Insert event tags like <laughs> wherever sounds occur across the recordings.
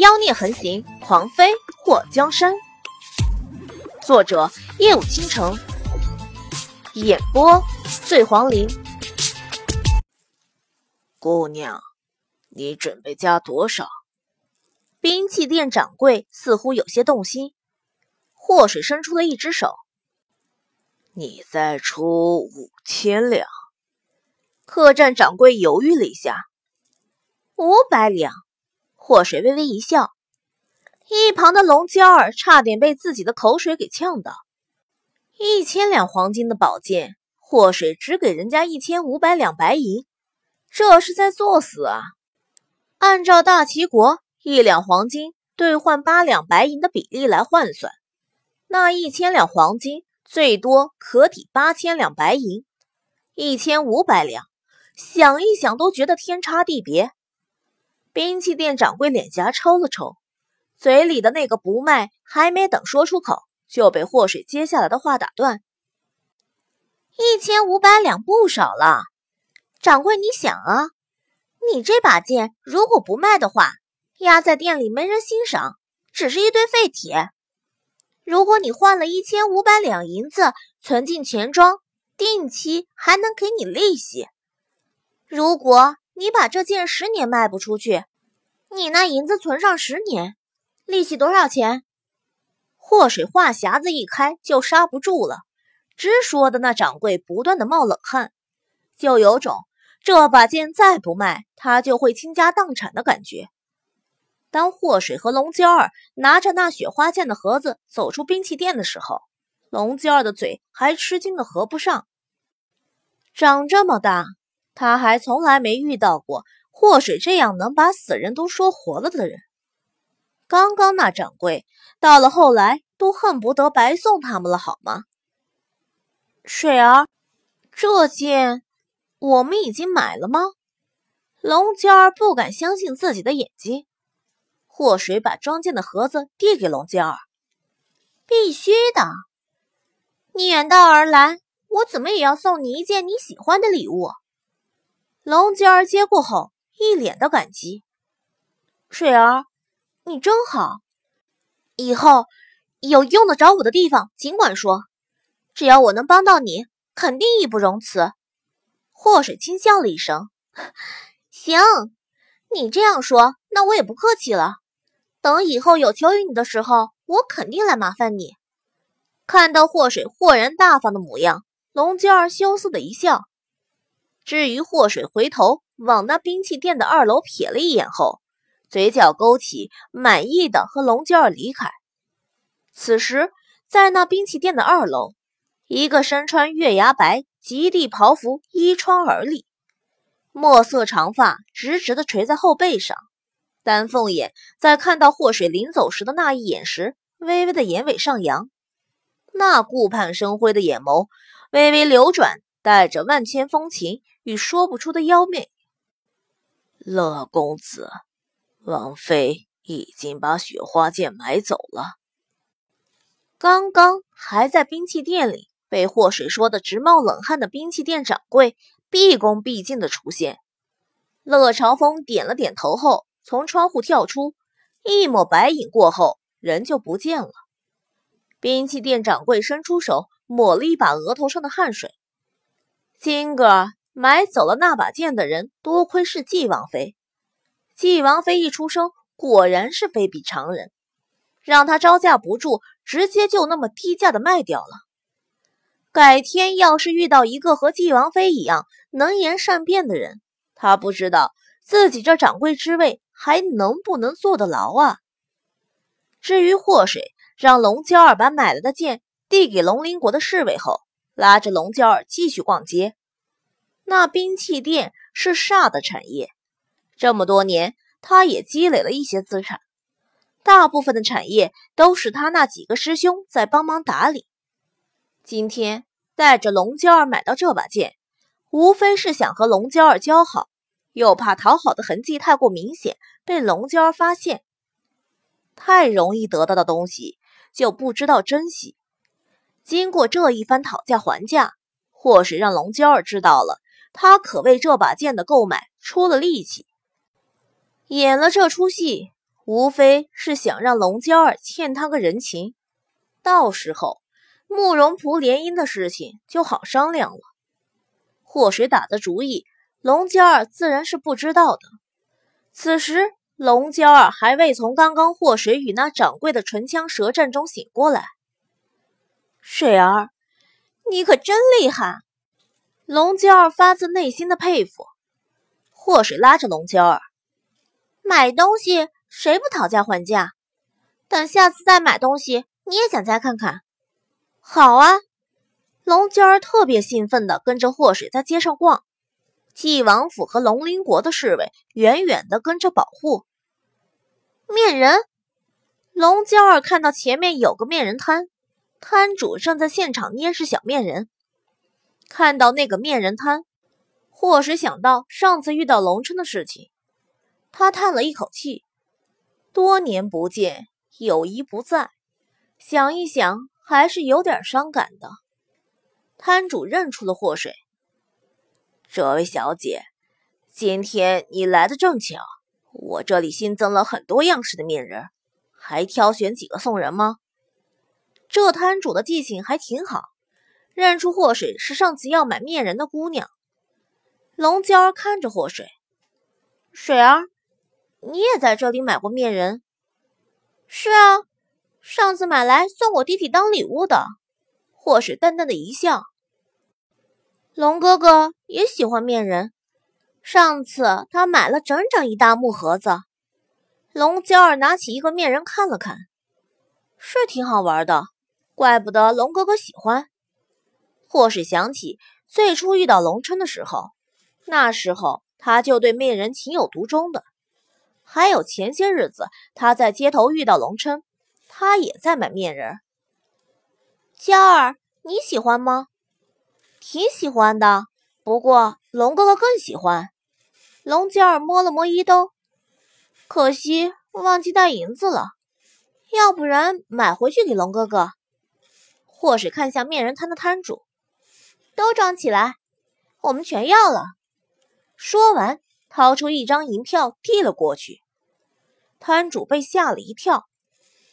妖孽横行，狂妃祸江山。作者：夜舞倾城，演播：醉黄林。姑娘，你准备加多少？兵器店掌柜似乎有些动心。祸水伸出了一只手，你再出五千两。客栈掌柜犹豫了一下，五百两。祸水微微一笑，一旁的龙娇儿差点被自己的口水给呛到。一千两黄金的宝剑，祸水只给人家一千五百两白银，这是在作死啊！按照大齐国一两黄金兑换八两白银的比例来换算，那一千两黄金最多可抵八千两白银，一千五百两，想一想都觉得天差地别。兵器店掌柜脸颊抽了抽，嘴里的那个不卖还没等说出口，就被祸水接下来的话打断。一千五百两不少了，掌柜，你想啊，你这把剑如果不卖的话，压在店里没人欣赏，只是一堆废铁。如果你换了一千五百两银子存进钱庄，定期还能给你利息。如果你把这剑十年卖不出去，你那银子存上十年，利息多少钱？祸水话匣子一开就刹不住了，直说的那掌柜不断的冒冷汗，就有种这把剑再不卖，他就会倾家荡产的感觉。当祸水和龙娇儿拿着那雪花剑的盒子走出兵器店的时候，龙娇儿的嘴还吃惊的合不上，长这么大。他还从来没遇到过祸水这样能把死人都说活了的人。刚刚那掌柜到了后来都恨不得白送他们了，好吗？水儿，这件我们已经买了吗？龙娇儿不敢相信自己的眼睛。祸水把装剑的盒子递给龙娇儿，必须的。你远道而来，我怎么也要送你一件你喜欢的礼物。龙娇儿接过后，一脸的感激。水儿，你真好。以后有用得着我的地方，尽管说，只要我能帮到你，肯定义不容辞。祸水轻笑了一声：“ <laughs> 行，你这样说，那我也不客气了。等以后有求于你的时候，我肯定来麻烦你。”看到祸水豁然大方的模样，龙娇儿羞涩的一笑。至于祸水回头往那兵器店的二楼瞥了一眼后，嘴角勾起，满意的和龙娇儿离开。此时，在那兵器店的二楼，一个身穿月牙白极地袍服依窗而立，墨色长发直直的垂在后背上，丹凤眼在看到祸水临走时的那一眼时，微微的眼尾上扬，那顾盼生辉的眼眸微微流转。带着万千风情与说不出的妖媚，乐公子，王妃已经把雪花剑买走了。刚刚还在兵器店里被祸水说的直冒冷汗的兵器店掌柜，毕恭毕敬的出现。乐朝风点了点头后，从窗户跳出，一抹白影过后，人就不见了。兵器店掌柜伸出手，抹了一把额头上的汗水。今个买走了那把剑的人，多亏是纪王妃。纪王妃一出生，果然是非比常人，让他招架不住，直接就那么低价的卖掉了。改天要是遇到一个和纪王妃一样能言善辩的人，他不知道自己这掌柜之位还能不能坐得牢啊。至于祸水，让龙娇儿把买来的剑递给龙鳞国的侍卫后。拉着龙娇儿继续逛街。那兵器店是煞的产业，这么多年他也积累了一些资产，大部分的产业都是他那几个师兄在帮忙打理。今天带着龙娇儿买到这把剑，无非是想和龙娇儿交好，又怕讨好的痕迹太过明显被龙娇儿发现。太容易得到的东西，就不知道珍惜。经过这一番讨价还价，或是让龙娇儿知道了，他可为这把剑的购买出了力气。演了这出戏，无非是想让龙娇儿欠他个人情，到时候慕容仆联姻的事情就好商量了。祸水打的主意，龙娇儿自然是不知道的。此时，龙娇儿还未从刚刚祸水与那掌柜的唇枪舌战中醒过来。水儿，你可真厉害！龙娇儿发自内心的佩服。祸水拉着龙娇儿，买东西谁不讨价还价？等下次再买东西，你也想再看看？好啊！龙娇儿特别兴奋地跟着祸水在街上逛，纪王府和龙鳞国的侍卫远远地跟着保护。面人，龙娇儿看到前面有个面人摊，摊主正在现场捏制小面人。看到那个面人摊。祸水想到上次遇到龙琛的事情，他叹了一口气。多年不见，友谊不在，想一想还是有点伤感的。摊主认出了祸水，这位小姐，今天你来的正巧，我这里新增了很多样式的面人，还挑选几个送人吗？这摊主的记性还挺好，认出祸水是上次要买面人的姑娘。龙娇儿看着祸水，水儿，你也在这里买过面人？是啊，上次买来送我弟弟当礼物的。祸水淡淡的一笑。龙哥哥也喜欢面人，上次他买了整整一大木盒子。龙娇儿拿起一个面人看了看，是挺好玩的，怪不得龙哥哥喜欢。或是想起最初遇到龙琛的时候。那时候他就对面人情有独钟的，还有前些日子他在街头遇到龙琛，他也在买面人。娇儿，你喜欢吗？挺喜欢的，不过龙哥哥更喜欢。龙娇儿摸了摸衣兜，可惜忘记带银子了，要不然买回去给龙哥哥。或是看向面人摊的摊主，都装起来，我们全要了。说完，掏出一张银票递了过去。摊主被吓了一跳，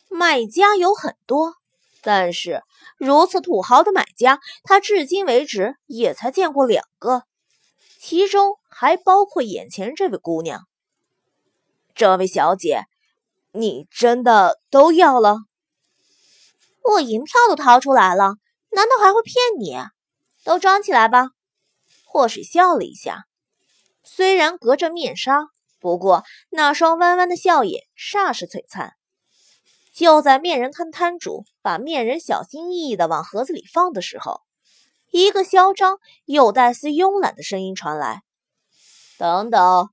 买家有很多，但是如此土豪的买家，他至今为止也才见过两个，其中还包括眼前这位姑娘。这位小姐，你真的都要了？我银票都掏出来了，难道还会骗你？都装起来吧。祸水笑了一下。虽然隔着面纱，不过那双弯弯的笑眼煞是璀璨。就在面人摊摊主把面人小心翼翼的往盒子里放的时候，一个嚣张又带丝慵懒的声音传来：“等等，